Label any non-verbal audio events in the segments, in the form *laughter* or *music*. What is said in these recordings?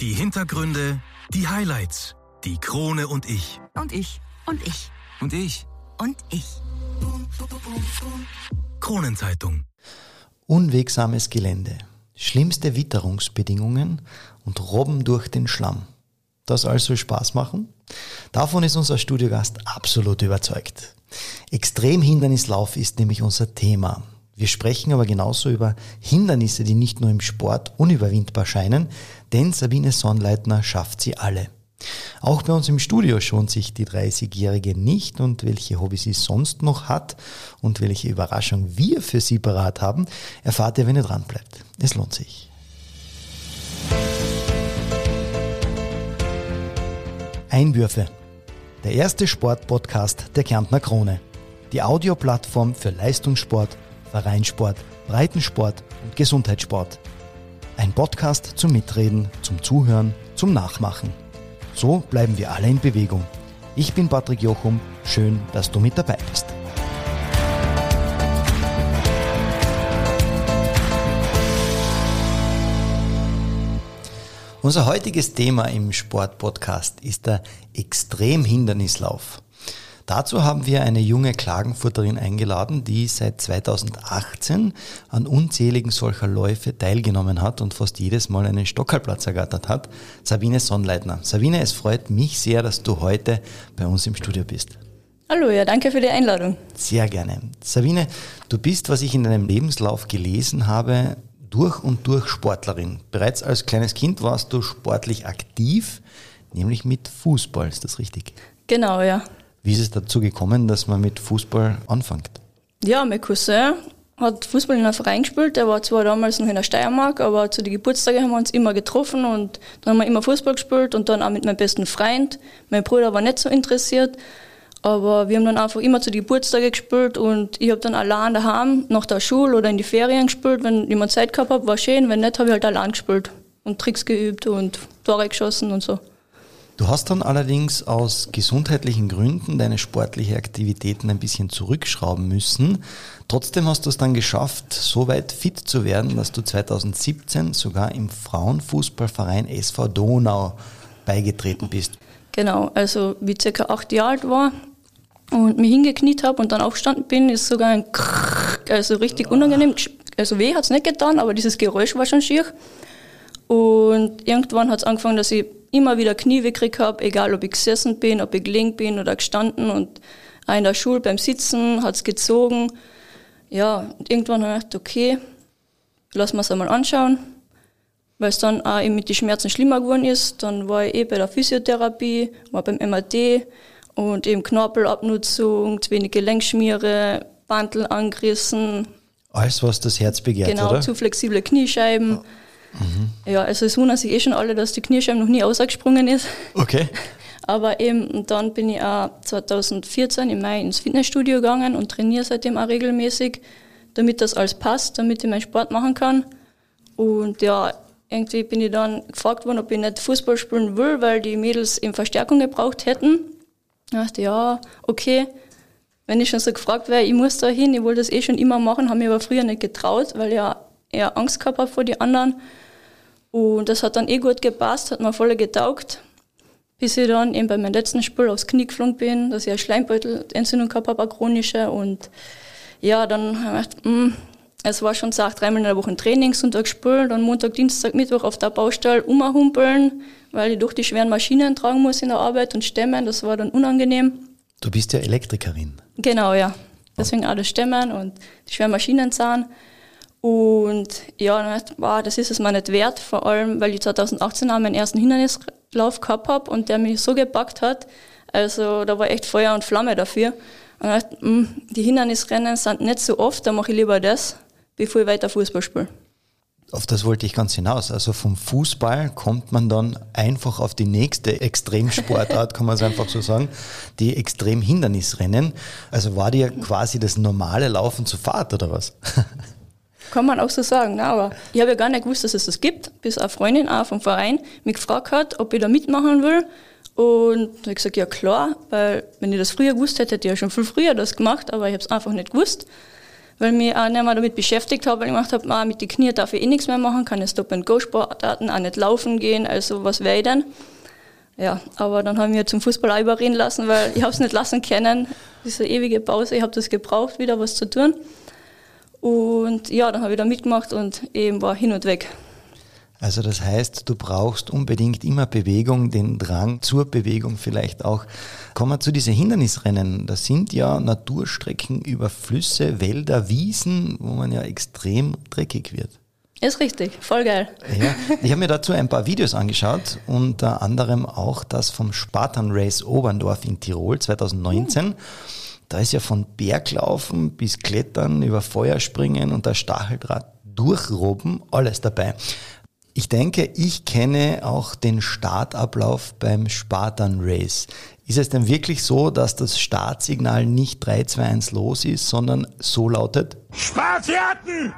Die Hintergründe, die Highlights, die Krone und ich. Und ich. Und ich. Und ich. Und ich. Kronenzeitung. Unwegsames Gelände, schlimmste Witterungsbedingungen und Robben durch den Schlamm. Das alles soll Spaß machen? Davon ist unser Studiogast absolut überzeugt. Extremhindernislauf ist nämlich unser Thema. Wir sprechen aber genauso über Hindernisse, die nicht nur im Sport unüberwindbar scheinen, denn Sabine Sonnleitner schafft sie alle. Auch bei uns im Studio schont sich die 30-Jährige nicht und welche Hobby sie sonst noch hat und welche Überraschung wir für sie parat haben, erfahrt ihr, wenn ihr dran bleibt. Es lohnt sich. Einwürfe. Der erste Sportpodcast der Kärntner Krone. Die Audioplattform für Leistungssport, Vereinssport, Breitensport und Gesundheitssport. Ein Podcast zum Mitreden, zum Zuhören, zum Nachmachen. So bleiben wir alle in Bewegung. Ich bin Patrick Jochum. Schön, dass du mit dabei bist. Unser heutiges Thema im Sportpodcast ist der Extremhindernislauf. Dazu haben wir eine junge Klagenfurterin eingeladen, die seit 2018 an unzähligen solcher Läufe teilgenommen hat und fast jedes Mal einen Stockerplatz ergattert hat. Sabine Sonnleitner. Sabine, es freut mich sehr, dass du heute bei uns im Studio bist. Hallo, ja, danke für die Einladung. Sehr gerne. Sabine, du bist, was ich in deinem Lebenslauf gelesen habe, durch und durch Sportlerin. Bereits als kleines Kind warst du sportlich aktiv, nämlich mit Fußball, ist das richtig? Genau, ja. Wie ist es dazu gekommen, dass man mit Fußball anfängt? Ja, mein Cousin hat Fußball in einem Verein gespielt. Der war zwar damals noch in der Steiermark, aber zu den Geburtstagen haben wir uns immer getroffen und dann haben wir immer Fußball gespielt und dann auch mit meinem besten Freund. Mein Bruder war nicht so interessiert, aber wir haben dann einfach immer zu den Geburtstagen gespielt und ich habe dann allein daheim nach der Schule oder in die Ferien gespielt. Wenn jemand Zeit gehabt hat, war schön. Wenn nicht, habe ich halt allein gespielt und Tricks geübt und Tore geschossen und so. Du hast dann allerdings aus gesundheitlichen Gründen deine sportliche Aktivitäten ein bisschen zurückschrauben müssen. Trotzdem hast du es dann geschafft, so weit fit zu werden, dass du 2017 sogar im Frauenfußballverein SV Donau beigetreten bist. Genau, also wie circa acht Jahre alt war und mich hingekniet habe und dann aufgestanden bin, ist sogar ein Krrrr, also richtig unangenehm. Also weh hat es nicht getan, aber dieses Geräusch war schon schier. Und irgendwann hat es angefangen, dass ich immer wieder Knie gekriegt habe, egal ob ich gesessen bin, ob ich gelegen bin oder gestanden. Und auch in der Schule beim Sitzen hat es gezogen. Ja, und irgendwann habe ich gedacht, okay, lass mal es einmal anschauen. Weil es dann auch eben mit den Schmerzen schlimmer geworden ist. Dann war ich eh bei der Physiotherapie, war beim MRT und eben Knorpelabnutzung, zu wenig Gelenkschmiere, Bandel angerissen. Alles, was das Herz begehrt, genau, oder? zu flexible Kniescheiben. Mhm. Ja, also es wundern sich eh schon alle, dass die Kniescheibe noch nie ausgesprungen ist. Okay. *laughs* Aber eben, und dann bin ich auch 2014 im Mai ins Fitnessstudio gegangen und trainiere seitdem auch regelmäßig, damit das alles passt, damit ich meinen Sport machen kann. Und ja, irgendwie bin ich dann gefragt worden, ob ich nicht Fußball spielen will, weil die Mädels eben Verstärkung gebraucht hätten. Ich dachte, ja, okay. Wenn ich schon so gefragt wäre, ich muss da hin, ich wollte das eh schon immer machen, habe mich aber früher nicht getraut, weil ich ja eher Angst gehabt habe vor den anderen. Und das hat dann eh gut gepasst, hat mir voll getaugt. Bis ich dann eben bei meinem letzten Spiel aufs Knie geflogen bin, dass ich eine Schleimbeutelentzündung gehabt habe, eine chronische. Und ja, dann habe ich gedacht, mh, es war schon gesagt, dreimal in der Woche Trainingssonntag gespielt, dann Montag, Dienstag, Mittwoch auf der Baustelle umhumpeln, weil ich durch die schweren Maschinen tragen muss in der Arbeit und stemmen, das war dann unangenehm. Du bist ja Elektrikerin. Genau, ja. Deswegen auch das Stemmen und die schweren Maschinen zahlen. Und ja, wow, das ist es mir nicht wert, vor allem, weil ich 2018 auch meinen ersten Hindernislauf gehabt habe und der mich so gepackt hat. Also da war echt Feuer und Flamme dafür. Und ich dachte, mh, die Hindernisrennen sind nicht so oft, da mache ich lieber das, bevor ich weiter Fußball spiele. Auf das wollte ich ganz hinaus. Also vom Fußball kommt man dann einfach auf die nächste Extremsportart, kann man es einfach so sagen, die Extremhindernisrennen. Also war dir quasi das normale Laufen zu Fahrt oder was? Kann man auch so sagen, ne? aber ich habe ja gar nicht gewusst, dass es das gibt, bis eine Freundin auch vom Verein mich gefragt hat, ob ich da mitmachen will. Und da habe ich gesagt, ja klar, weil wenn ich das früher gewusst hätte, hätte ich ja schon viel früher das gemacht, aber ich habe es einfach nicht gewusst. weil ich mich auch nicht mehr damit beschäftigt habe, weil ich gemacht habe, ah, mit den Knie darf ich eh nichts mehr machen, keine Stop-and-Go-Sportarten, auch nicht laufen gehen, also was wäre ich denn? Ja, aber dann haben wir zum Fußball auch überreden lassen, weil ich habe es nicht lassen können, diese ewige Pause, ich habe das gebraucht, wieder was zu tun. Und ja, dann habe ich da mitgemacht und eben war hin und weg. Also das heißt, du brauchst unbedingt immer Bewegung, den Drang zur Bewegung vielleicht auch. Kommen wir zu diesen Hindernisrennen. Das sind ja Naturstrecken über Flüsse, Wälder, Wiesen, wo man ja extrem dreckig wird. Ist richtig, voll geil. Ja, *laughs* ich habe mir dazu ein paar Videos angeschaut, unter anderem auch das vom Spartan Race Oberndorf in Tirol 2019. Da ist ja von Berglaufen bis Klettern über Feuerspringen und das Stacheldraht durchroben, alles dabei. Ich denke, ich kenne auch den Startablauf beim Spartan Race. Ist es denn wirklich so, dass das Startsignal nicht 3, 2, 1 los ist, sondern so lautet? Spartiaten!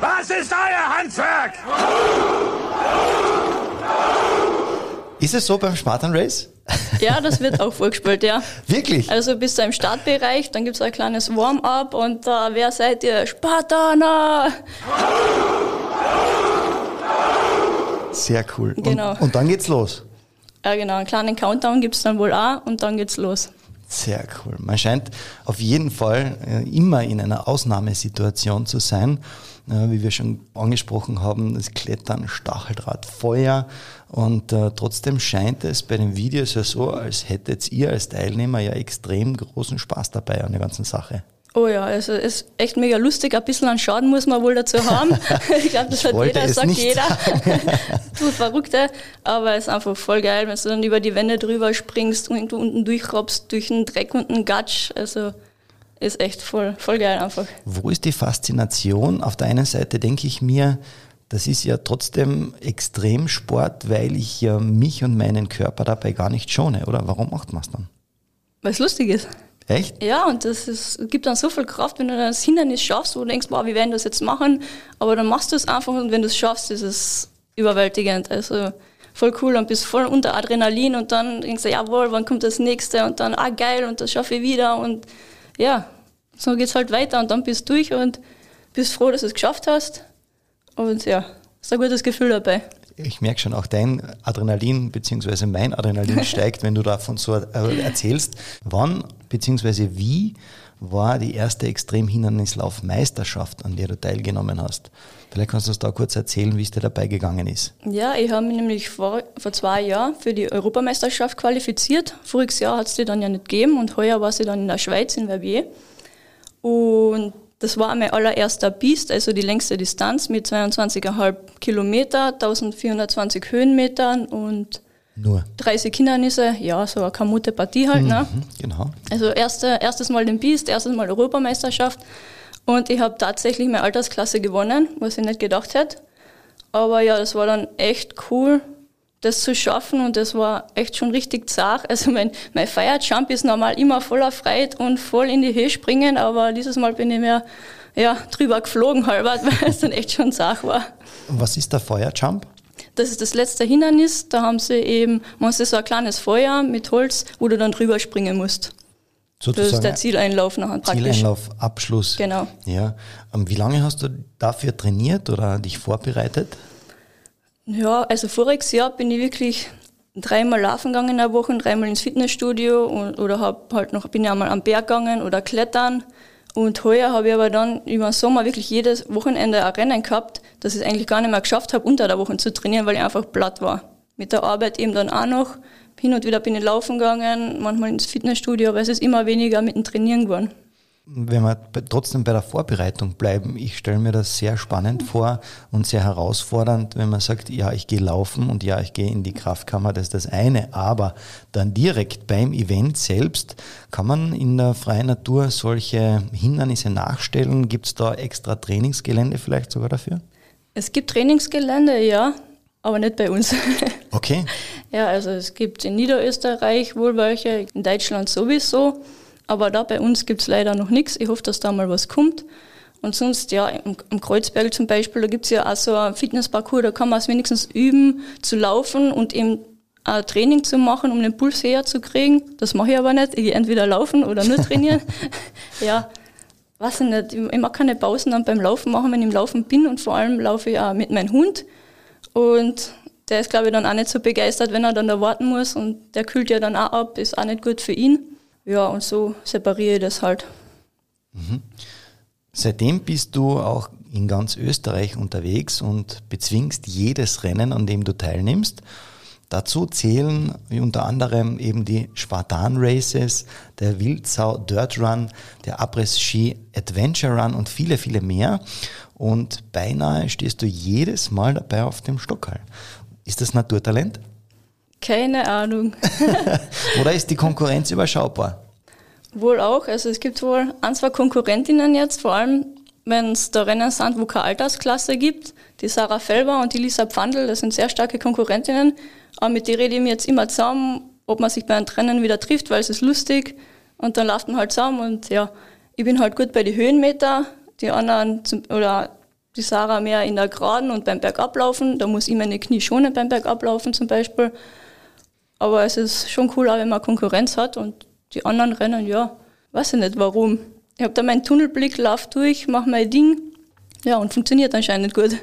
Was ist euer Handwerk? Ist es so beim Spartan Race? *laughs* Ja, das wird auch vorgespielt, ja. Wirklich? Also bis zum Startbereich, dann gibt es ein kleines Warm-up und da, uh, wer seid ihr? Spartaner! Sehr cool. Genau. Und, und dann geht's los. Ja, genau. Einen kleinen Countdown gibt es dann wohl auch und dann geht's los. Sehr cool. Man scheint auf jeden Fall äh, immer in einer Ausnahmesituation zu sein. Äh, wie wir schon angesprochen haben, das Klettern, Stacheldraht, Feuer. Und äh, trotzdem scheint es bei den Videos ja so, als hättet ihr als Teilnehmer ja extrem großen Spaß dabei an der ganzen Sache. Oh ja, also es ist echt mega lustig. Ein bisschen an Schaden muss man wohl dazu haben. *laughs* ich glaube, das hat jeder, sagt jeder. *laughs* du Verrückte. Aber es ist einfach voll geil, wenn du dann über die Wände drüber springst und du unten durchrobbst durch den Dreck und den Gatsch. Also ist echt voll, voll geil einfach. Wo ist die Faszination? Auf der einen Seite denke ich mir, das ist ja trotzdem Extremsport, weil ich ja mich und meinen Körper dabei gar nicht schone, oder? Warum macht man es dann? Weil es lustig ist. Echt? Ja, und das ist, gibt dann so viel Kraft, wenn du das Hindernis schaffst, wo du denkst, boah, wie werden das jetzt machen? Aber dann machst du es einfach und wenn du es schaffst, ist es überwältigend. Also voll cool und bist voll unter Adrenalin und dann denkst du, jawohl, wann kommt das nächste? Und dann, ah geil, und das schaffe ich wieder. Und ja, so geht es halt weiter und dann bist du durch und bist froh, dass du es geschafft hast. Und ja, ist ein gutes Gefühl dabei ich merke schon, auch dein Adrenalin bzw. mein Adrenalin *laughs* steigt, wenn du davon so äh, erzählst. Wann bzw. wie war die erste Extremhindernislaufmeisterschaft, an der du teilgenommen hast? Vielleicht kannst du uns da kurz erzählen, wie es dir dabei gegangen ist. Ja, ich habe mich nämlich vor, vor zwei Jahren für die Europameisterschaft qualifiziert. Voriges Jahr hat es die dann ja nicht gegeben und heuer war sie dann in der Schweiz, in Verbier. Und das war mein allererster Biest, also die längste Distanz mit 22,5 Kilometer, 1420 Höhenmetern und nur 30 Hindernisse. Ja, so eine kamute Partie halt. Ne? Mhm, genau. Also erste, erstes Mal den Biest, erstes Mal Europameisterschaft. Und ich habe tatsächlich meine Altersklasse gewonnen, was ich nicht gedacht hätte. Aber ja, das war dann echt cool, das zu schaffen und das war echt schon richtig zart. Also mein, mein Feierjump ist normal immer voller Freude und voll in die Höhe springen, aber dieses Mal bin ich mehr ja, drüber geflogen *laughs* halber, weil es dann echt schon zart war. Was ist der Feuerjump? Das ist das letzte Hindernis. Da haben sie eben, man ist so ein kleines Feuer mit Holz, wo du dann drüber springen musst. Sozusagen das ist der Zieleinlauf nachher praktisch. Zieleinlauf, Abschluss. Genau. Ja. Ähm, wie lange hast du dafür trainiert oder dich vorbereitet? Ja, also voriges Jahr bin ich wirklich dreimal laufen gegangen in der Woche, dreimal ins Fitnessstudio und, oder hab halt noch, bin ich einmal am Berg gegangen oder klettern. Und heuer habe ich aber dann über den Sommer wirklich jedes Wochenende ein Rennen gehabt, dass ich es eigentlich gar nicht mehr geschafft habe, unter der Woche zu trainieren, weil ich einfach platt war. Mit der Arbeit eben dann auch noch. Hin und wieder bin ich laufen gegangen, manchmal ins Fitnessstudio, aber es ist immer weniger mit dem Trainieren geworden wenn wir trotzdem bei der Vorbereitung bleiben, ich stelle mir das sehr spannend vor und sehr herausfordernd, wenn man sagt, ja, ich gehe laufen und ja, ich gehe in die Kraftkammer, das ist das eine, aber dann direkt beim Event selbst, kann man in der freien Natur solche Hindernisse nachstellen? Gibt es da extra Trainingsgelände vielleicht sogar dafür? Es gibt Trainingsgelände, ja, aber nicht bei uns. *laughs* Okay. ja, also es gibt in Niederösterreich wohl welche, in Deutschland sowieso. Aber da bei uns gibt es leider noch nichts. Ich hoffe, dass da mal was kommt. Und sonst, ja, im, im Kreuzberg zum Beispiel, da gibt es ja auch so ein Fitnessparcours, da kann man es wenigstens üben, zu laufen und eben ein Training zu machen, um den Puls höher zu kriegen. Das mache ich aber nicht. Ich gehe entweder laufen oder nur trainieren. *laughs* *laughs* ja, weiß ich nicht, ich mag keine Pausen dann beim Laufen machen, wenn ich im Laufen bin und vor allem laufe ich auch mit meinem Hund und der ist, glaube ich, dann auch nicht so begeistert, wenn er dann da warten muss und der kühlt ja dann auch ab, ist auch nicht gut für ihn. Ja, und so separiere ich das halt. Mhm. Seitdem bist du auch in ganz Österreich unterwegs und bezwingst jedes Rennen, an dem du teilnimmst. Dazu zählen unter anderem eben die Spartan Races, der Wildsau Dirt Run, der Abriss Ski Adventure Run und viele, viele mehr. Und beinahe stehst du jedes Mal dabei auf dem Stockhall. Ist das Naturtalent? Keine Ahnung. *laughs* Oder ist die Konkurrenz überschaubar? Wohl auch. Also es gibt wohl ein, zwei Konkurrentinnen jetzt, vor allem wenn es da Rennen sind, wo keine Altersklasse gibt. Die Sarah Felber und die Lisa Pfandl, das sind sehr starke Konkurrentinnen. Aber mit denen rede ich mir jetzt immer zusammen, ob man sich bei einem Rennen wieder trifft, weil es ist lustig. Und dann laufen wir halt zusammen und ja, ich bin halt gut bei den Höhenmeter. Die anderen, oder die Sarah mehr in der Geraden und beim Bergablaufen. Da muss ich meine Knie schonen beim Bergablaufen zum Beispiel. Aber es ist schon cool, auch wenn man Konkurrenz hat und die anderen rennen, ja, weiß ich nicht warum. Ich habe da meinen Tunnelblick, lauf durch, mache mein Ding, ja, und funktioniert anscheinend gut.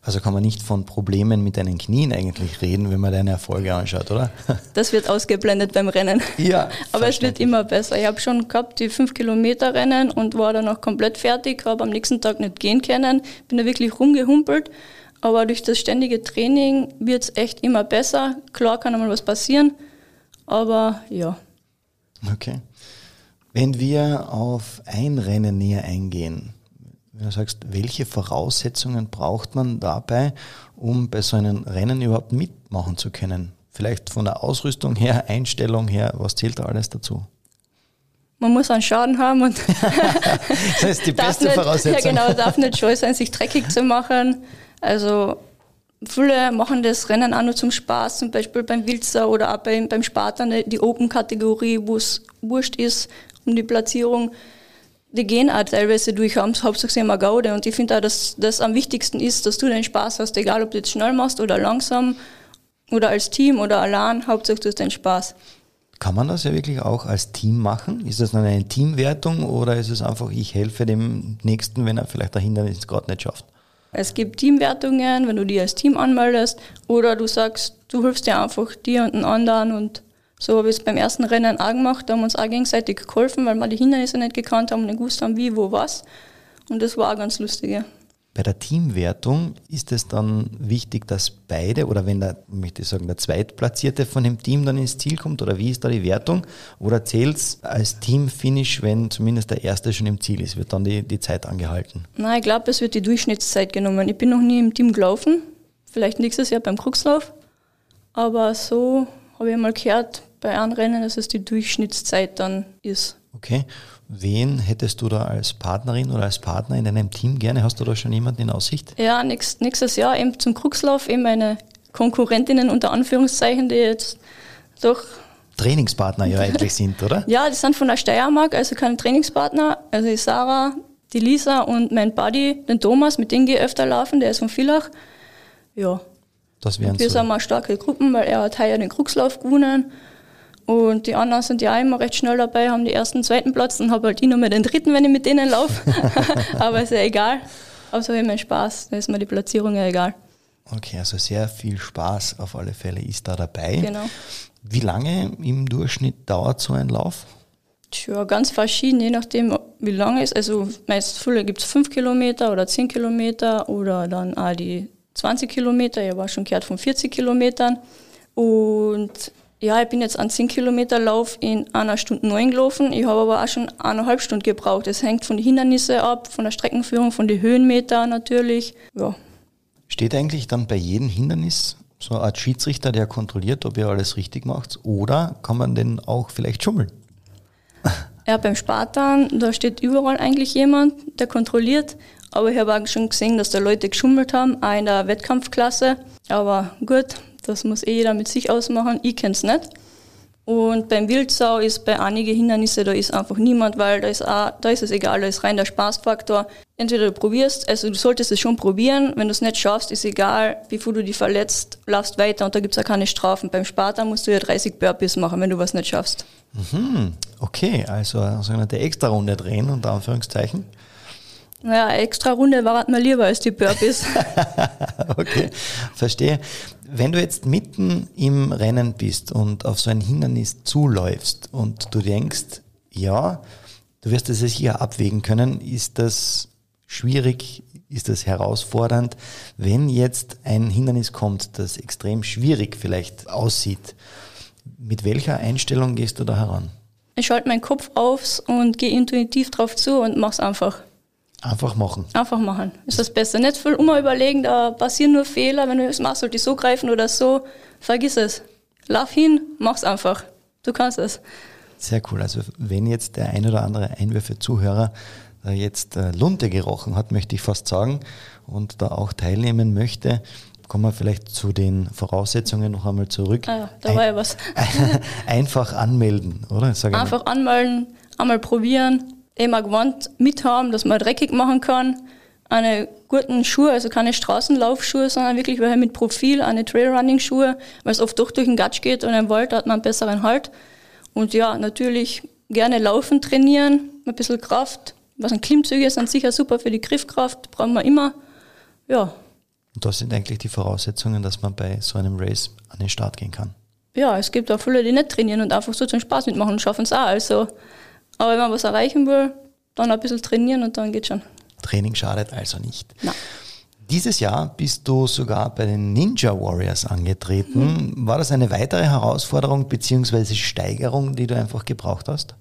Also kann man nicht von Problemen mit deinen Knien eigentlich reden, wenn man deine Erfolge anschaut, oder? *laughs* Das wird ausgeblendet beim Rennen. Ja. *laughs* Aber es wird immer besser. Ich habe schon gehabt die 5 Kilometer Rennen und war dann noch komplett fertig, habe am nächsten Tag nicht gehen können, bin da wirklich rumgehumpelt. Aber durch das ständige Training wird es echt immer besser. Klar kann einmal was passieren, aber ja. Okay. Wenn wir auf ein Rennen näher eingehen, wenn du sagst, welche Voraussetzungen braucht man dabei, um bei so einem Rennen überhaupt mitmachen zu können? Vielleicht von der Ausrüstung her, Einstellung her, was zählt da alles dazu? Man muss einen Schaden haben und *laughs* das ist die *laughs* beste nicht, Voraussetzung. Ja genau, darf nicht scheu sein, sich dreckig zu machen. Also viele machen das Rennen auch nur zum Spaß, zum Beispiel beim Wilzer oder auch beim, beim Spartan, die Open-Kategorie, wo es wurscht ist um die Platzierung die gehen auch teilweise durch, hauptsächlich immer Gaude. Und ich finde auch, dass das am wichtigsten ist, dass du den Spaß hast, egal ob du jetzt schnell machst oder langsam oder als Team oder allein, hauptsächlich du hast den Spaß. Kann man das ja wirklich auch als Team machen? Ist das dann eine Teamwertung oder ist es einfach, ich helfe dem Nächsten, wenn er vielleicht ein Hindernis gerade nicht schafft? Es gibt Teamwertungen, wenn du die als Team anmeldest, oder du sagst, du hilfst dir einfach dir und den anderen und so habe ich es beim ersten Rennen auch gemacht. Da haben wir uns auch gegenseitig geholfen, weil wir die Hindernisse nicht gekannt haben und nicht gewusst haben, wie, wo, was. Und das war auch ganz lustig. Ja. Bei der Teamwertung ist es dann wichtig, dass beide oder wenn der, möchte ich sagen, der Zweitplatzierte von dem Team dann ins Ziel kommt oder wie ist da die Wertung? Oder zählt es als Teamfinish, wenn zumindest der Erste schon im Ziel ist? Wird dann die, die Zeit angehalten? Nein, ich glaube, es wird die Durchschnittszeit genommen. Ich bin noch nie im Team gelaufen, vielleicht nächstes Jahr beim Kruxlauf, aber so habe ich mal gehört, bei einem Rennen, dass es die Durchschnittszeit dann ist. Okay. Wen hättest du da als Partnerin oder als Partner in deinem Team gerne? Hast du da schon jemanden in Aussicht? Ja, nächst, nächstes Jahr eben zum Kruxlauf eben meine Konkurrentinnen unter Anführungszeichen, die jetzt doch Trainingspartner ja *laughs* eigentlich sind, oder? Ja, die sind von der Steiermark, also keine Trainingspartner. Also die Sarah, die Lisa und mein Buddy, den Thomas, mit dem gehe ich öfter laufen, der ist von Villach. Ja. Das wären wir so. sind mal starke Gruppen, weil er hat heuer den Kruxlauf gewonnen. Und die anderen sind ja immer recht schnell dabei, haben die ersten, zweiten Platz und habe halt ich nur mehr den dritten, wenn ich mit denen laufe. *laughs* *laughs* Aber ist ja egal. Aber so habe ich meinen Spaß, da ist mir die Platzierung ja egal. Okay, also sehr viel Spaß auf alle Fälle ist da dabei. Genau. Wie lange im Durchschnitt dauert so ein Lauf? Tja, ganz verschieden, je nachdem, wie lange es ist. Also meist früher gibt es 5 Kilometer oder 10 Kilometer oder dann auch die 20 Kilometer. Ich war schon gehört von 40 Kilometern. Und ja, ich bin jetzt an 10 Kilometer Lauf in einer Stunde neun gelaufen. Ich habe aber auch schon eineinhalb Stunden gebraucht. Es hängt von den Hindernissen ab, von der Streckenführung, von den Höhenmetern natürlich. Ja. Steht eigentlich dann bei jedem Hindernis so eine Art Schiedsrichter, der kontrolliert, ob ihr alles richtig macht? Oder kann man denn auch vielleicht schummeln? Ja, beim Spartan, da steht überall eigentlich jemand, der kontrolliert. Aber ich habe auch schon gesehen, dass da Leute geschummelt haben, auch in der Wettkampfklasse. Aber gut, das muss eh jeder mit sich ausmachen. Ich kenne es nicht. Und beim Wildsau ist bei einigen Hindernissen, da ist einfach niemand, weil da ist, auch, da ist es egal, da ist rein der Spaßfaktor. entweder du probierst, also du solltest es schon probieren, wenn du es nicht schaffst, ist egal, wie viel du dich verletzt, laufst weiter und da gibt es auch keine Strafen. Beim Spartan musst du ja 30 Burpees machen, wenn du was nicht schaffst. Mhm. Okay, also eine sogenannte Extra-Runde drehen, unter Anführungszeichen. Naja, extra Runde war mir lieber als die Burpees. *laughs* okay, verstehe. Wenn du jetzt mitten im Rennen bist und auf so ein Hindernis zuläufst und du denkst, ja, du wirst es sicher abwägen können, ist das schwierig, ist das herausfordernd, wenn jetzt ein Hindernis kommt, das extrem schwierig vielleicht aussieht. Mit welcher Einstellung gehst du da heran? Ich schalte meinen Kopf auf und gehe intuitiv drauf zu und mach's einfach. Einfach machen. Einfach machen. Ist das Beste. Nicht viel immer überlegen, da passieren nur Fehler. Wenn du es machst, sollte ich so greifen oder so. Vergiss es. Lauf hin, mach's einfach. Du kannst es. Sehr cool. Also wenn jetzt der ein oder andere Einwürfe-Zuhörer jetzt äh, Lunte gerochen hat, möchte ich fast sagen, und da auch teilnehmen möchte, kommen wir vielleicht zu den Voraussetzungen noch einmal zurück. Ah, da war ja was. *laughs* Einfach anmelden, oder? Einfach anmelden, einmal probieren, immer Gewand mithaben, dass man dreckig machen kann. Eine guten Schuhe, also keine Straßenlaufschuhe, sondern wirklich welche mit Profil, eine Trailrunning-Schuhe, weil es oft doch durch den Gatsch geht und im Wald hat man einen besseren Halt. Und ja, natürlich gerne laufen trainieren, ein bisschen Kraft. Was ein Klimmzüge sind sicher super für die Griffkraft, brauchen wir immer. Ja. Und das sind eigentlich die Voraussetzungen, dass man bei so einem Race an den Start gehen kann. Ja, es gibt auch viele, die nicht trainieren und einfach so zum Spaß mitmachen und schaffen es auch. Also aber wenn man was erreichen will, dann ein bisschen trainieren und dann geht schon. Training schadet also nicht. Nein. Dieses Jahr bist du sogar bei den Ninja Warriors angetreten. Mhm. War das eine weitere Herausforderung bzw. Steigerung, die du einfach gebraucht hast?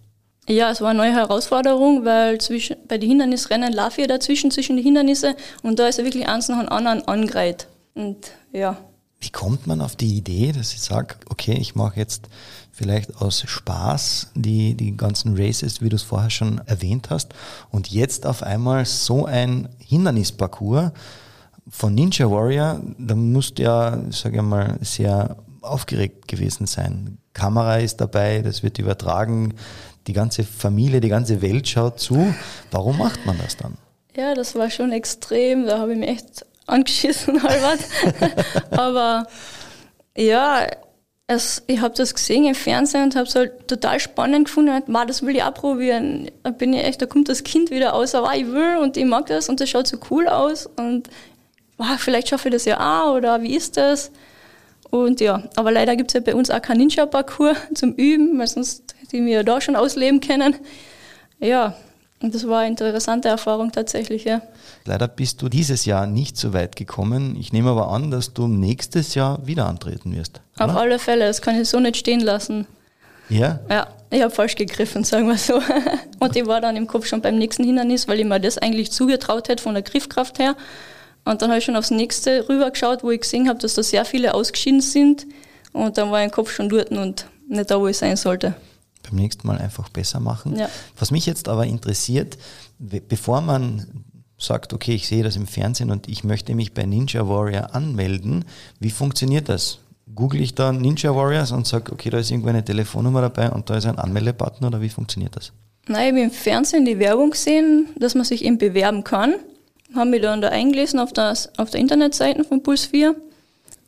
Ja, es war eine neue Herausforderung, weil zwischen, bei den Hindernisrennen laufe ich dazwischen, zwischen die Hindernisse und da ist ja wirklich eins nach dem anderen angereiht. Und ja. Wie kommt man auf die Idee, dass ich sage, okay, ich mache jetzt vielleicht aus Spaß die, die ganzen Races, wie du es vorher schon erwähnt hast, und jetzt auf einmal so ein Hindernisparcours von Ninja Warrior, da musst du ja, sage ich mal, sehr aufgeregt gewesen sein. Kamera ist dabei, das wird übertragen, die ganze Familie, die ganze Welt schaut zu. Warum macht man das dann? Ja, das war schon extrem, da habe ich mich echt angeschissen *laughs* halbert. *laughs* Aber ja, es, ich habe das gesehen im Fernsehen und habe es halt total spannend gefunden. Und, das will ich auch probieren. Da bin ich echt, da kommt das Kind wieder aus, aber ich will und ich mag das und das schaut so cool aus und wow, vielleicht schaffe ich das ja auch oder wie ist das? Und ja, aber leider gibt es ja bei uns auch keinen Ninja-Parcours *laughs* zum Üben, weil sonst hätte ich mir ja da schon ausleben können. Ja, und das war eine interessante Erfahrung tatsächlich, ja. Leider bist du dieses Jahr nicht so weit gekommen. Ich nehme aber an, dass du nächstes Jahr wieder antreten wirst. Auf oder? alle Fälle, das kann ich so nicht stehen lassen. Ja? Ja, ich habe falsch gegriffen, sagen wir so. *laughs* Und ich war dann im Kopf schon beim nächsten Hindernis, weil ich mir das eigentlich zugetraut hätte von der Griffkraft her. Und dann habe ich schon aufs nächste rübergeschaut, wo ich gesehen habe, dass da sehr viele ausgeschieden sind. Und dann war ich im Kopf schon dort und nicht da, wo ich sein sollte beim nächsten Mal einfach besser machen. Ja. Was mich jetzt aber interessiert, bevor man sagt, okay, ich sehe das im Fernsehen und ich möchte mich bei Ninja Warrior anmelden, wie funktioniert das? Google ich da Ninja Warriors und sage, okay, da ist irgendwo eine Telefonnummer dabei und da ist ein Anmeldebutton oder wie funktioniert das? Nein, ich habe im Fernsehen die Werbung gesehen, dass man sich eben bewerben kann. Haben mich dann da eingelesen auf, das, auf der Internetseite von Puls 4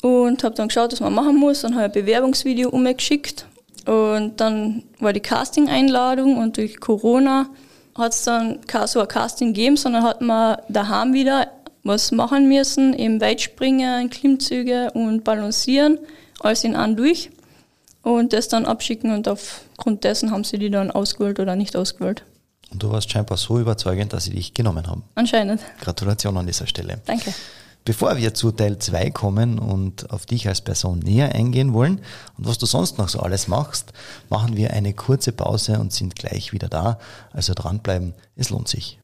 und habe dann geschaut, was man machen muss. Dann habe ich ein Bewerbungsvideo umgeschickt und dann war die Casting-Einladung und durch Corona hat es dann kein so ein Casting gegeben, sondern hat man daheim wieder was machen müssen, eben Weitspringen, Klimmzüge und Balancieren, alles in an durch und das dann abschicken und aufgrund dessen haben sie die dann ausgewählt oder nicht ausgewählt. Und du warst scheinbar so überzeugend, dass sie dich genommen haben. Anscheinend. Gratulation an dieser Stelle. Danke. Bevor wir zu Teil 2 kommen und auf dich als Person näher eingehen wollen und was du sonst noch so alles machst, machen wir eine kurze Pause und sind gleich wieder da. Also dranbleiben, es lohnt sich.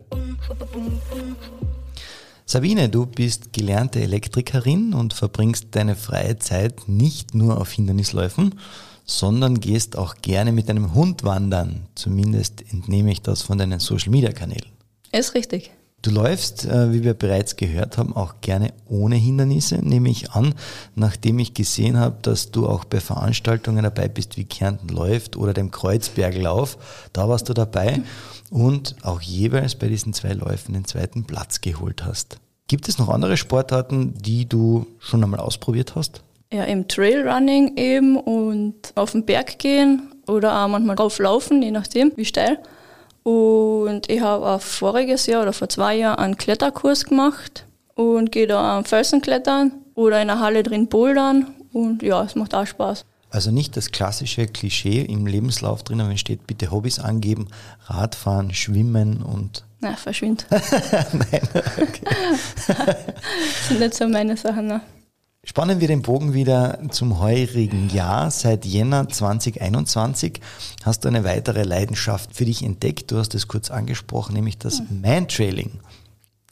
Sabine, du bist gelernte Elektrikerin und verbringst deine freie Zeit nicht nur auf Hindernisläufen, sondern gehst auch gerne mit deinem Hund wandern. Zumindest entnehme ich das von deinen Social-Media-Kanälen. Ist richtig. Du läufst, äh, wie wir bereits gehört haben, auch gerne ohne Hindernisse, nehme ich an, nachdem ich gesehen habe, dass du auch bei Veranstaltungen dabei bist, wie Kärnten läuft oder dem Kreuzberglauf. Da warst du dabei und auch jeweils bei diesen zwei Läufen den zweiten Platz geholt hast. Gibt es noch andere Sportarten, die du schon einmal ausprobiert hast? Ja, im Trailrunning eben und auf den Berg gehen oder auch manchmal drauflaufen, je nachdem, wie steil. Und ich habe auch voriges Jahr oder vor zwei Jahren einen Kletterkurs gemacht und gehe da am Felsen klettern oder in der Halle drin bouldern und ja, es macht auch Spaß. Also nicht das klassische Klischee im Lebenslauf drinnen, wenn steht, bitte Hobbys angeben, Radfahren, Schwimmen und... Na, verschwind. *laughs* Nein, okay. *laughs* das sind nicht so meine Sachen. Ne? Spannen wir den Bogen wieder zum heurigen Jahr. Seit Jänner 2021 hast du eine weitere Leidenschaft für dich entdeckt. Du hast es kurz angesprochen, nämlich das Mantrailing.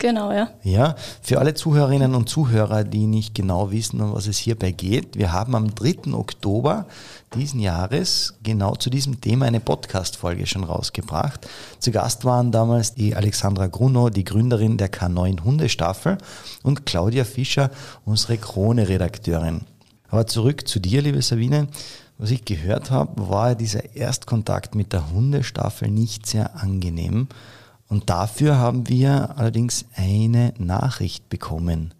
Genau, ja. Ja, für alle Zuhörerinnen und Zuhörer, die nicht genau wissen, um was es hierbei geht, wir haben am 3. Oktober diesen Jahres genau zu diesem Thema eine Podcast-Folge schon rausgebracht. Zu Gast waren damals die Alexandra Grunow, die Gründerin der K9 Hundestaffel und Claudia Fischer, unsere Krone-Redakteurin. Aber zurück zu dir, liebe Sabine. Was ich gehört habe, war dieser Erstkontakt mit der Hundestaffel nicht sehr angenehm. Und dafür haben wir allerdings eine Nachricht bekommen.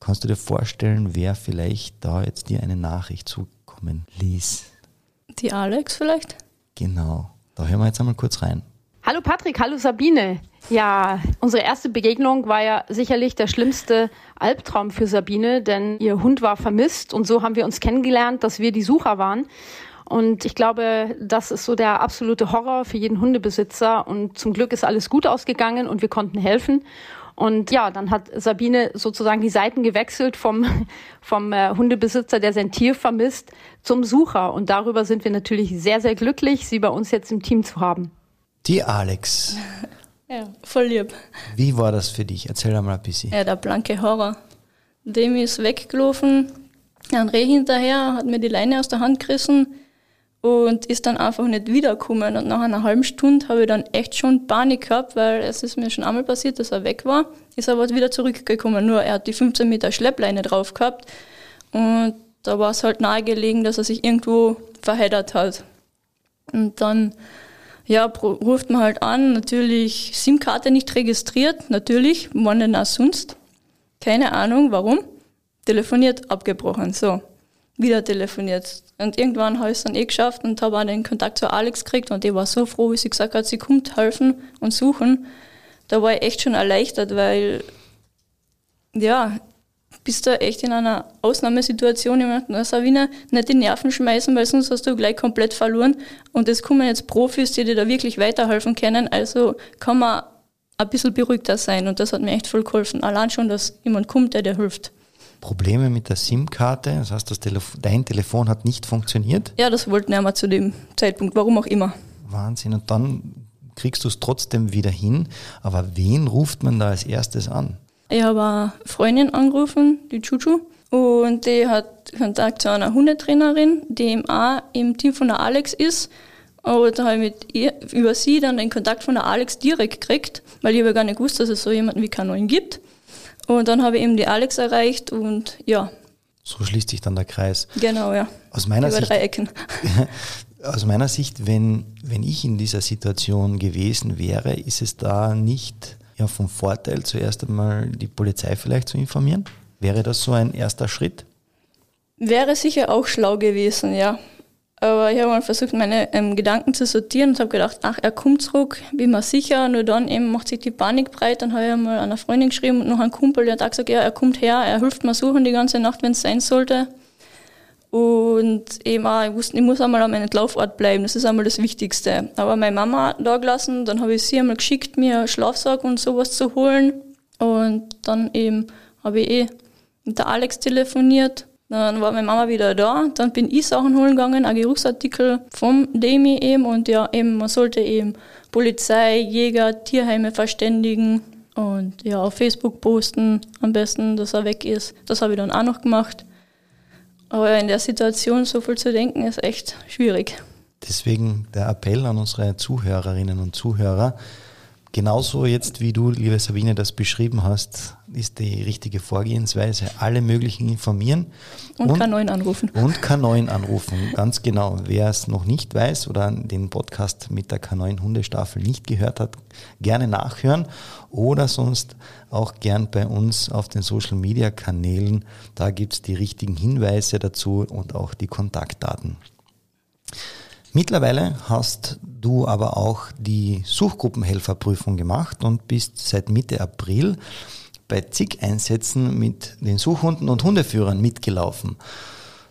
Kannst du dir vorstellen, wer vielleicht da jetzt dir eine Nachricht zukommen ließ? Die Alex vielleicht? Genau. Da hören wir jetzt einmal kurz rein. Hallo Patrick, hallo Sabine. Ja, unsere erste Begegnung war ja sicherlich der schlimmste Albtraum für Sabine, denn ihr Hund war vermisst und so haben wir uns kennengelernt, dass wir die Sucher waren. Und ich glaube, das ist so der absolute Horror für jeden Hundebesitzer. Und zum Glück ist alles gut ausgegangen und wir konnten helfen. Und ja, dann hat Sabine sozusagen die Seiten gewechselt vom, *laughs* vom äh, Hundebesitzer, der sein Tier vermisst, zum Sucher. Und darüber sind wir natürlich sehr, sehr glücklich, sie bei uns jetzt im Team zu haben. Die Alex. Ja, voll lieb. Wie war das für dich? Erzähl mal ein bisschen. Ja, der blanke Horror. Dem ist weggelaufen, ein Reh hinterher, hat mir die Leine aus der Hand gerissen und ist dann einfach nicht wiedergekommen. Und nach einer halben Stunde habe ich dann echt schon Panik gehabt, weil es ist mir schon einmal passiert, dass er weg war, ist aber wieder zurückgekommen. Nur er hat die 15 Meter Schleppleine drauf gehabt und da war es halt nahegelegen, dass er sich irgendwo verheddert hat. Und dann ja, ruft man halt an, natürlich SIM-Karte nicht registriert, natürlich, wann denn auch sonst. Keine Ahnung, warum. Telefoniert, abgebrochen, so. Wieder telefoniert, und irgendwann habe ich es dann eh geschafft und habe auch den Kontakt zu Alex gekriegt und die war so froh, wie sie gesagt hat, sie kommt helfen und suchen. Da war ich echt schon erleichtert, weil ja, bist du echt in einer Ausnahmesituation. Ich meine, Sabine, nicht die Nerven schmeißen, weil sonst hast du gleich komplett verloren. Und es kommen jetzt Profis, die dir da wirklich weiterhelfen können. Also kann man ein bisschen beruhigter sein. Und das hat mir echt voll geholfen. Allein schon, dass jemand kommt, der dir hilft. Probleme mit der SIM-Karte. Das heißt, das Telef dein Telefon hat nicht funktioniert. Ja, das wollten wir zu dem Zeitpunkt, warum auch immer. Wahnsinn. Und dann kriegst du es trotzdem wieder hin. Aber wen ruft man da als erstes an? Ich habe eine Freundin angerufen, die Chuchu. Und die hat Kontakt zu einer Hundetrainerin, die im, auch im Team von der Alex ist. Und da habe ich mit ihr, über sie dann den Kontakt von der Alex direkt gekriegt, weil ich aber gar nicht gewusst, dass es so jemanden wie Kanon gibt. Und dann habe ich eben die Alex erreicht und ja. So schließt sich dann der Kreis. Genau, ja. Aus meiner Über Sicht, drei Ecken. *laughs* aus meiner Sicht, wenn, wenn ich in dieser Situation gewesen wäre, ist es da nicht ja, vom Vorteil, zuerst einmal die Polizei vielleicht zu informieren? Wäre das so ein erster Schritt? Wäre sicher auch schlau gewesen, ja. Aber ich habe mal versucht, meine ähm, Gedanken zu sortieren und habe gedacht, ach, er kommt zurück, bin mir sicher. Nur dann eben macht sich die Panik breit. Dann habe ich mal einer Freundin geschrieben und noch einen Kumpel, der hat gesagt, ja, er kommt her, er hilft mir suchen die ganze Nacht, wenn es sein sollte. Und eben auch, ich wusste, ich muss einmal an meinem Laufort bleiben, das ist einmal das Wichtigste. Aber meine Mama da gelassen, dann habe ich sie einmal geschickt, mir Schlafsack und sowas zu holen. Und dann eben habe ich eh mit der Alex telefoniert dann war meine Mama wieder da. Dann bin ich Sachen holen gegangen, ein Geruchsartikel vom Demi eben. Und ja, eben, man sollte eben Polizei, Jäger, Tierheime verständigen und ja, auf Facebook posten, am besten, dass er weg ist. Das habe ich dann auch noch gemacht. Aber in der Situation so viel zu denken, ist echt schwierig. Deswegen der Appell an unsere Zuhörerinnen und Zuhörer, genauso jetzt, wie du, liebe Sabine, das beschrieben hast, ist die richtige Vorgehensweise. Alle möglichen informieren. Und, und K9 anrufen. Und K9 anrufen, ganz genau. Wer es noch nicht weiß oder den Podcast mit der K9 Hundestaffel nicht gehört hat, gerne nachhören oder sonst auch gern bei uns auf den Social Media Kanälen. Da gibt es die richtigen Hinweise dazu und auch die Kontaktdaten. Mittlerweile hast du aber auch die Suchgruppenhelferprüfung gemacht und bist seit Mitte April bei zig Einsätzen mit den Suchhunden und Hundeführern mitgelaufen.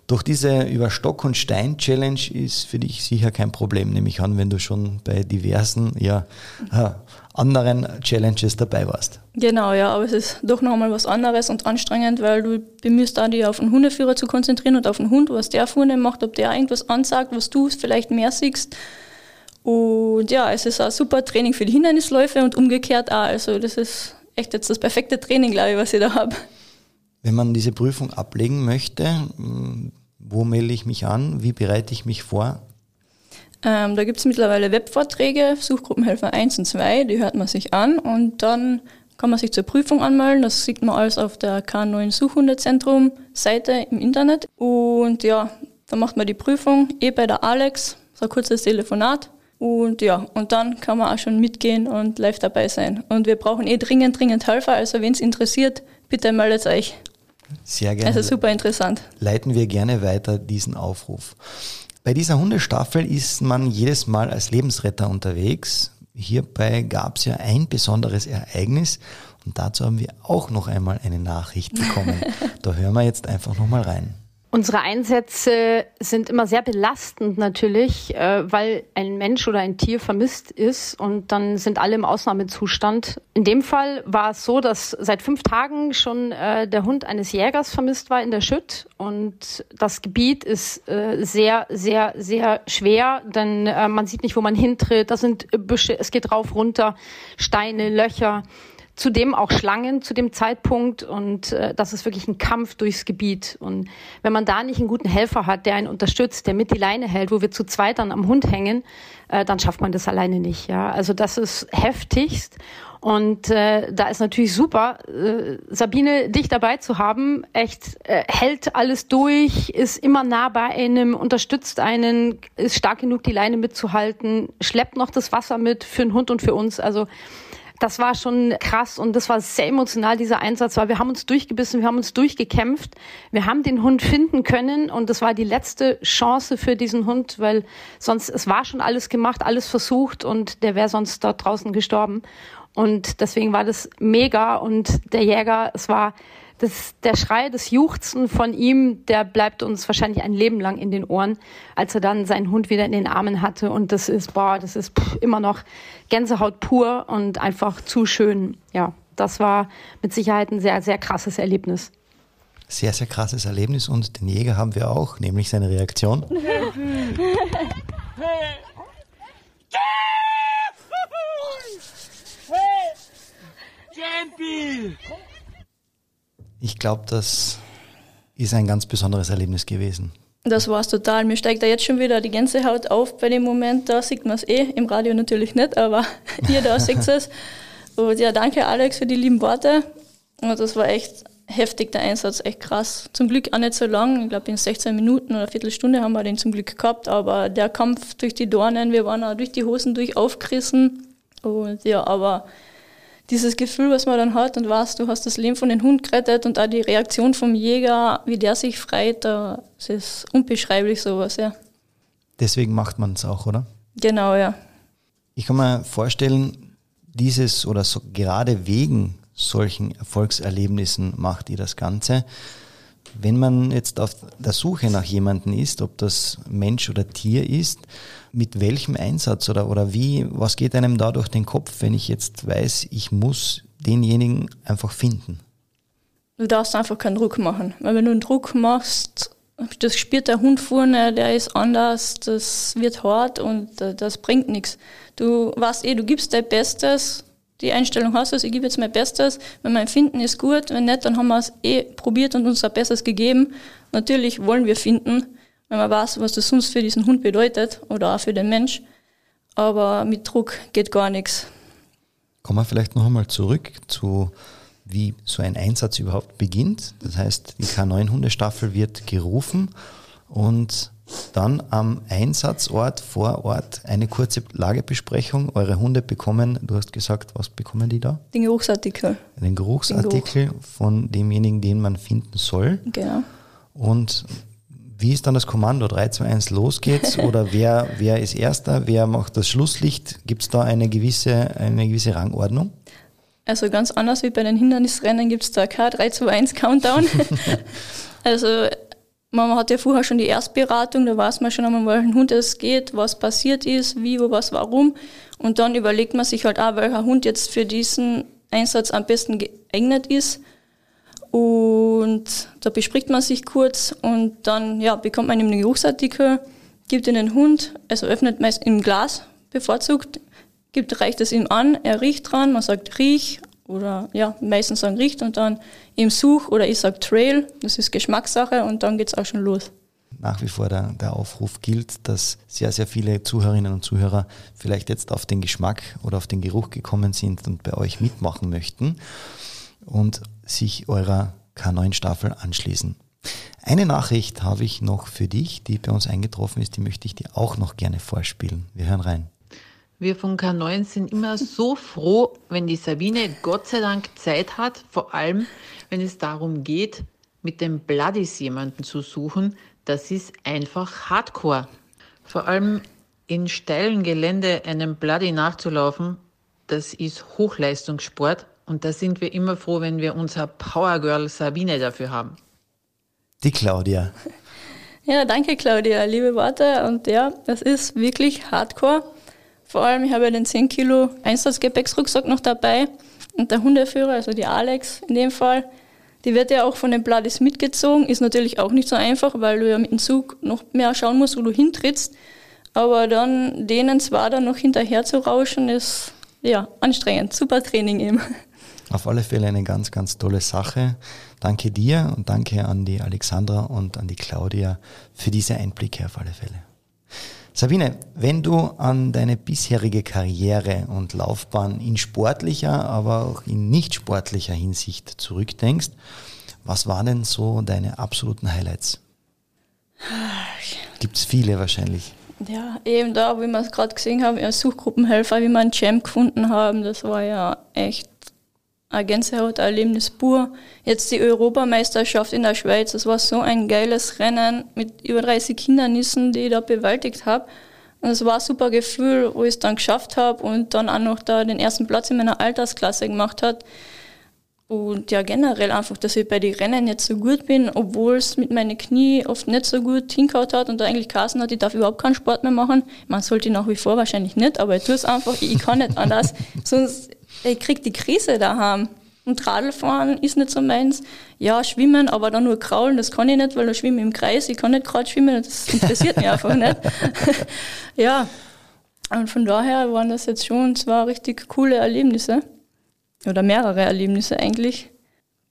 Durch diese Über Stock und Stein Challenge ist für dich sicher kein Problem, nehme ich an, wenn du schon bei diversen ja, äh, anderen Challenges dabei warst. Genau, ja, aber es ist doch nochmal was anderes und anstrengend, weil du bemühst da, dich auf den Hundeführer zu konzentrieren und auf den Hund, was der vorne macht, ob der irgendwas ansagt, was du vielleicht mehr siehst. Und ja, es ist ein super Training für die Hindernisläufe und umgekehrt auch. Also das ist echt jetzt das perfekte Training, glaube ich, was ich da habe. Wenn man diese Prüfung ablegen möchte, wo melde ich mich an? Wie bereite ich mich vor? Ähm, da gibt es mittlerweile Webvorträge, Suchgruppenhelfer 1 und 2, die hört man sich an und dann kann man sich zur Prüfung anmelden. Das sieht man alles auf der K9 Suchhundezentrum Seite im Internet. Und ja, dann macht man die Prüfung eh bei der Alex, so ein kurzes Telefonat. Und ja, und dann kann man auch schon mitgehen und live dabei sein. Und wir brauchen eh dringend, dringend Helfer. Also wenn es interessiert, bitte meldet euch. Sehr gerne. Also super interessant. Leiten wir gerne weiter diesen Aufruf. Bei dieser Hundestaffel ist man jedes Mal als Lebensretter unterwegs. Hierbei gab es ja ein besonderes Ereignis und dazu haben wir auch noch einmal eine Nachricht bekommen. *laughs* da hören wir jetzt einfach nochmal rein. Unsere Einsätze sind immer sehr belastend natürlich, äh, weil ein Mensch oder ein Tier vermisst ist und dann sind alle im Ausnahmezustand. In dem Fall war es so, dass seit fünf Tagen schon äh, der Hund eines Jägers vermisst war in der Schütt und das Gebiet ist äh, sehr, sehr, sehr schwer, denn man sieht nicht, wo man hintritt. Da sind Büsche, es geht rauf, runter, Steine, Löcher zudem auch Schlangen zu dem Zeitpunkt und äh, das ist wirklich ein Kampf durchs Gebiet. Und wenn man da nicht einen guten Helfer hat, der einen unterstützt, der mit die Leine hält, wo wir zu zweit dann am Hund hängen, äh, dann schafft man das alleine nicht. Ja, also das ist heftigst. Und äh, da ist natürlich super, äh, Sabine, dich dabei zu haben. Echt äh, hält alles durch, ist immer nah bei einem, unterstützt einen, ist stark genug, die Leine mitzuhalten, schleppt noch das Wasser mit für den Hund und für uns. Also das war schon krass und das war sehr emotional, dieser Einsatz, weil wir haben uns durchgebissen, wir haben uns durchgekämpft. Wir haben den Hund finden können und das war die letzte Chance für diesen Hund, weil sonst, es war schon alles gemacht, alles versucht und der wäre sonst dort draußen gestorben. Und deswegen war das mega und der Jäger, es war das, der Schrei, das Juchzen von ihm, der bleibt uns wahrscheinlich ein Leben lang in den Ohren, als er dann seinen Hund wieder in den Armen hatte. Und das ist, boah, das ist pff, immer noch Gänsehaut pur und einfach zu schön. Ja, das war mit Sicherheit ein sehr, sehr krasses Erlebnis. Sehr, sehr krasses Erlebnis und den Jäger haben wir auch, nämlich seine Reaktion. Champion! Ich glaube, das ist ein ganz besonderes Erlebnis gewesen. Das war es total. Mir steigt da jetzt schon wieder die Gänsehaut auf bei dem Moment. Da sieht man es eh, im Radio natürlich nicht, aber *laughs* hier da sieht es. Und ja, danke Alex für die lieben Worte. Und das war echt heftig, der Einsatz, echt krass. Zum Glück auch nicht so lang. Ich glaube, in 16 Minuten oder Viertelstunde haben wir den zum Glück gehabt. Aber der Kampf durch die Dornen, wir waren auch durch die Hosen durch aufgerissen. Und ja, aber dieses Gefühl, was man dann hat und weiß, du hast das Leben von den Hund gerettet und auch die Reaktion vom Jäger, wie der sich freut, das ist unbeschreiblich sowas, ja. Deswegen macht man es auch, oder? Genau, ja. Ich kann mir vorstellen, dieses oder so, gerade wegen solchen Erfolgserlebnissen macht ihr das Ganze. Wenn man jetzt auf der Suche nach jemandem ist, ob das Mensch oder Tier ist, mit welchem Einsatz oder, oder wie, was geht einem da durch den Kopf, wenn ich jetzt weiß, ich muss denjenigen einfach finden? Du darfst einfach keinen Druck machen. Weil wenn du einen Druck machst, das spürt der Hund vorne, der ist anders, das wird hart und das bringt nichts. Du weißt eh, du gibst dein Bestes, die Einstellung hast, also ich gebe jetzt mein Bestes, wenn mein Finden ist gut, wenn nicht, dann haben wir es eh probiert und uns ein Bestes gegeben. Natürlich wollen wir finden, wenn man weiß, was das sonst für diesen Hund bedeutet oder auch für den Mensch. Aber mit Druck geht gar nichts. Kommen wir vielleicht noch einmal zurück zu, wie so ein Einsatz überhaupt beginnt. Das heißt, die K9-Hundestaffel wird gerufen und dann am Einsatzort vor Ort eine kurze Lagebesprechung. Eure Hunde bekommen, du hast gesagt, was bekommen die da? Den Geruchsartikel. Den Geruchsartikel von demjenigen, den man finden soll. Genau. Und wie ist dann das Kommando? 3, 2, 1, los geht's? Oder *laughs* wer, wer ist Erster? Wer macht das Schlusslicht? Gibt es da eine gewisse, eine gewisse Rangordnung? Also ganz anders wie bei den Hindernisrennen gibt es da kein 3, 2, 1 Countdown. *laughs* also man hat ja vorher schon die Erstberatung, da weiß man schon einmal, welchen Hund es geht, was passiert ist, wie, wo, was, warum. Und dann überlegt man sich halt auch, welcher Hund jetzt für diesen Einsatz am besten geeignet ist. Und da bespricht man sich kurz und dann ja, bekommt man ihm den Geruchsartikel, gibt ihn den Hund, also öffnet meist im Glas bevorzugt, gibt, reicht es ihm an, er riecht dran, man sagt riech oder ja, meistens sagen riecht und dann ihm such oder ich sage Trail, das ist Geschmackssache und dann geht es auch schon los. Nach wie vor der, der Aufruf gilt, dass sehr, sehr viele Zuhörerinnen und Zuhörer vielleicht jetzt auf den Geschmack oder auf den Geruch gekommen sind und bei euch mitmachen möchten und sich eurer K9-Staffel anschließen. Eine Nachricht habe ich noch für dich, die bei uns eingetroffen ist, die möchte ich dir auch noch gerne vorspielen. Wir hören rein. Wir von K9 sind immer so froh, wenn die Sabine Gott sei Dank Zeit hat, vor allem wenn es darum geht, mit den Bloodies jemanden zu suchen. Das ist einfach Hardcore. Vor allem in steilen Gelände einem Bloody nachzulaufen, das ist Hochleistungssport und da sind wir immer froh, wenn wir unser Powergirl Sabine dafür haben. Die Claudia. Ja, danke Claudia, liebe Worte. Und ja, das ist wirklich Hardcore. Vor allem, ich habe ja den 10 Kilo Einsatzgepäcksrucksack noch dabei. Und der Hundeführer, also die Alex in dem Fall, die wird ja auch von den Bloodies mitgezogen. Ist natürlich auch nicht so einfach, weil du ja mit dem Zug noch mehr schauen musst, wo du hintrittst. Aber dann denen zwar dann noch hinterher zu rauschen, ist ja anstrengend. Super Training eben. Auf alle Fälle eine ganz, ganz tolle Sache. Danke dir und danke an die Alexandra und an die Claudia für diese Einblicke auf alle Fälle. Sabine, wenn du an deine bisherige Karriere und Laufbahn in sportlicher, aber auch in nicht sportlicher Hinsicht zurückdenkst, was waren denn so deine absoluten Highlights? Gibt es viele wahrscheinlich. Ja, eben da, wie wir es gerade gesehen haben, als Suchgruppenhelfer, wie wir einen Champ gefunden haben, das war ja echt Gänsehaut-Erlebnis pur. Jetzt die Europameisterschaft in der Schweiz, das war so ein geiles Rennen mit über 30 Hindernissen, die ich da bewältigt habe. Und es war ein super Gefühl, wo ich es dann geschafft habe und dann auch noch da den ersten Platz in meiner Altersklasse gemacht hat. Und ja, generell einfach, dass ich bei den Rennen jetzt so gut bin, obwohl es mit meinen Knie oft nicht so gut hingehauen hat und da eigentlich Kassen hat, ich darf überhaupt keinen Sport mehr machen. Man sollte nach wie vor wahrscheinlich nicht, aber ich tue es einfach, ich kann nicht anders. *laughs* Sonst ich krieg die Krise daheim. Und Radlfahren ist nicht so meins. Ja, schwimmen, aber dann nur kraulen, das kann ich nicht, weil ich schwimme im Kreis. Ich kann nicht gerade schwimmen, das interessiert mich einfach nicht. *laughs* ja, und von daher waren das jetzt schon zwei richtig coole Erlebnisse. Oder mehrere Erlebnisse eigentlich.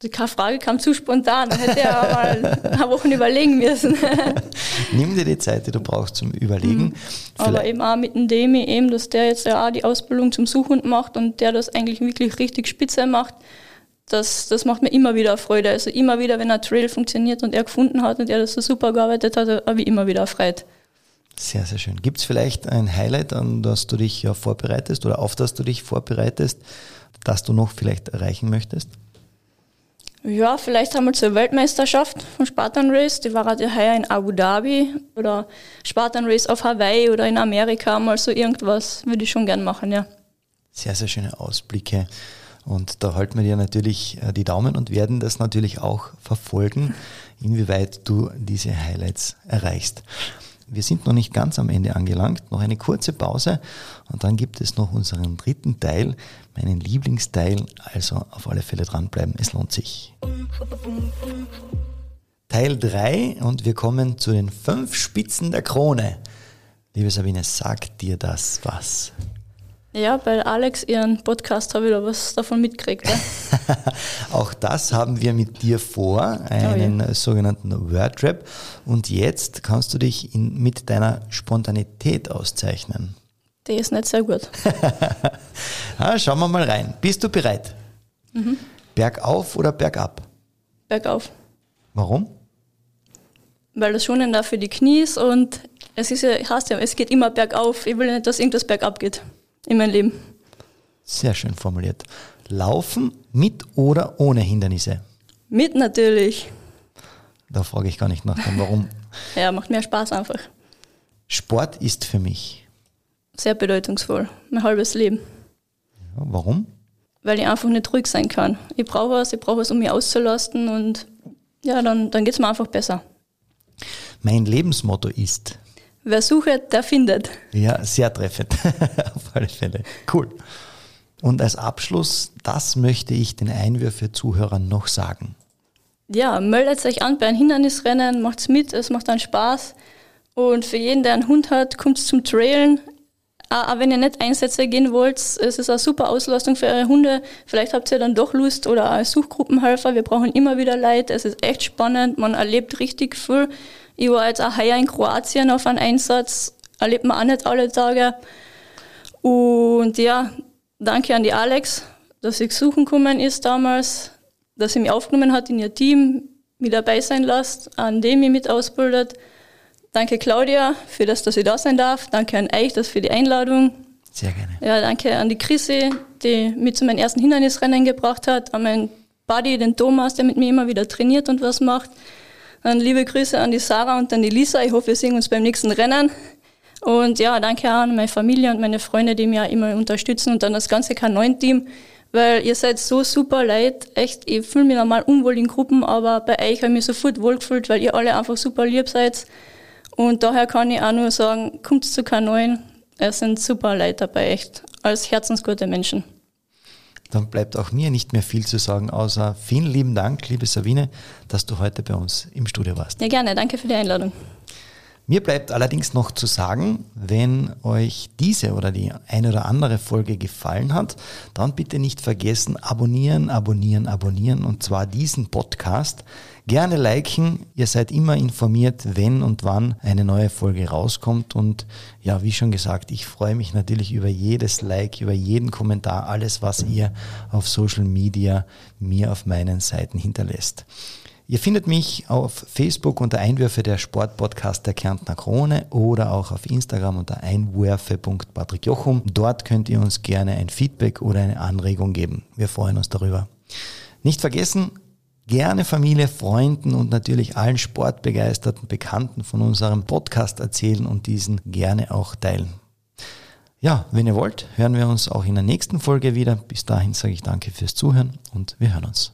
Die Frage kam zu spontan, da hätte er mal *laughs* ein paar Wochen überlegen müssen. *laughs* Nimm dir die Zeit, die du brauchst zum Überlegen. Mhm. Aber eben auch mit dem Demi, eben, dass der jetzt ja auch die Ausbildung zum Suchhund macht und der das eigentlich wirklich richtig spitze macht, das, das macht mir immer wieder Freude. Also immer wieder, wenn ein Trail funktioniert und er gefunden hat und er das so super gearbeitet hat, habe ich immer wieder Freude. Sehr, sehr schön. Gibt es vielleicht ein Highlight, an das du dich ja vorbereitest oder auf das du dich vorbereitest, das du noch vielleicht erreichen möchtest? Ja, vielleicht einmal zur Weltmeisterschaft von Spartan Race. Die war gerade heuer in Abu Dhabi oder Spartan Race auf Hawaii oder in Amerika. Mal so irgendwas würde ich schon gern machen, ja. Sehr, sehr schöne Ausblicke. Und da halten wir dir natürlich äh, die Daumen und werden das natürlich auch verfolgen, inwieweit du diese Highlights erreichst. Wir sind noch nicht ganz am Ende angelangt, noch eine kurze Pause und dann gibt es noch unseren dritten Teil, meinen Lieblingsteil, also auf alle Fälle dranbleiben, es lohnt sich. Teil 3 und wir kommen zu den fünf Spitzen der Krone. Liebe Sabine, sagt dir das was? Ja, bei Alex ihren Podcast habe ich da was davon mitgekriegt. Ja? *laughs* Auch das haben wir mit dir vor, einen oh ja. sogenannten Wordrap. Und jetzt kannst du dich in, mit deiner Spontanität auszeichnen. Der ist nicht sehr gut. *laughs* ah, schauen wir mal rein. Bist du bereit? Mhm. Bergauf oder bergab? Bergauf. Warum? Weil das schon da für die Knie ist und es ist ja, heißt ja, es geht immer bergauf. Ich will nicht, dass irgendwas bergab geht in meinem Leben. Sehr schön formuliert. Laufen mit oder ohne Hindernisse? Mit natürlich. Da frage ich gar nicht nach, warum. *laughs* ja, macht mehr Spaß einfach. Sport ist für mich sehr bedeutungsvoll. Mein halbes Leben. Ja, warum? Weil ich einfach nicht ruhig sein kann. Ich brauche was, ich brauche was, um mich auszulasten und ja, dann, dann geht es mir einfach besser. Mein Lebensmotto ist. Wer sucht, der findet. Ja, sehr treffend. *laughs* Auf alle Fälle. Cool. Und als Abschluss, das möchte ich den Einwürfe-Zuhörern noch sagen. Ja, meldet euch an bei einem Hindernisrennen, macht's mit, es macht dann Spaß. Und für jeden, der einen Hund hat, kommt zum Trailen. Aber wenn ihr nicht Einsätze gehen wollt, es ist eine super Auslastung für eure Hunde. Vielleicht habt ihr dann doch Lust oder als Suchgruppenhelfer. Wir brauchen immer wieder Leute. Es ist echt spannend. Man erlebt richtig viel. Ich war jetzt auch heuer in Kroatien auf einem Einsatz. Erlebt man auch nicht alle Tage. Und ja, danke an die Alex, dass sie suchen gekommen ist damals, dass sie mich aufgenommen hat in ihr Team, mich dabei sein lässt, an dem mich mit ausbildet. Danke Claudia für das, dass ich da sein darf. Danke an euch das für die Einladung. Sehr gerne. Ja, danke an die Chrissy, die mich zu meinem ersten Hindernisrennen gebracht hat, an meinen Buddy, den Thomas, der mit mir immer wieder trainiert und was macht. Dann liebe Grüße an die Sarah und an die Lisa. Ich hoffe, wir sehen uns beim nächsten Rennen. Und ja, danke auch an meine Familie und meine Freunde, die mich auch immer unterstützen und dann das ganze K9-Team, weil ihr seid so super leid. Echt, ich fühle mich normal unwohl in Gruppen, aber bei euch habe ich mich sofort wohlgefühlt, weil ihr alle einfach super lieb seid. Und daher kann ich auch nur sagen, kommt zu K9. Es sind super Leute dabei, echt, als herzensgute Menschen. Dann bleibt auch mir nicht mehr viel zu sagen, außer vielen lieben Dank, liebe Sabine, dass du heute bei uns im Studio warst. Ja, gerne. Danke für die Einladung. Mir bleibt allerdings noch zu sagen, wenn euch diese oder die eine oder andere Folge gefallen hat, dann bitte nicht vergessen, abonnieren, abonnieren, abonnieren und zwar diesen Podcast. Gerne liken, ihr seid immer informiert, wenn und wann eine neue Folge rauskommt und ja, wie schon gesagt, ich freue mich natürlich über jedes Like, über jeden Kommentar, alles, was ihr auf Social Media mir auf meinen Seiten hinterlässt. Ihr findet mich auf Facebook unter Einwürfe der Sportpodcast der Kärntner Krone oder auch auf Instagram unter einwürfe.patrickjochum. Dort könnt ihr uns gerne ein Feedback oder eine Anregung geben. Wir freuen uns darüber. Nicht vergessen, gerne Familie, Freunden und natürlich allen sportbegeisterten Bekannten von unserem Podcast erzählen und diesen gerne auch teilen. Ja, wenn ihr wollt, hören wir uns auch in der nächsten Folge wieder. Bis dahin sage ich danke fürs Zuhören und wir hören uns.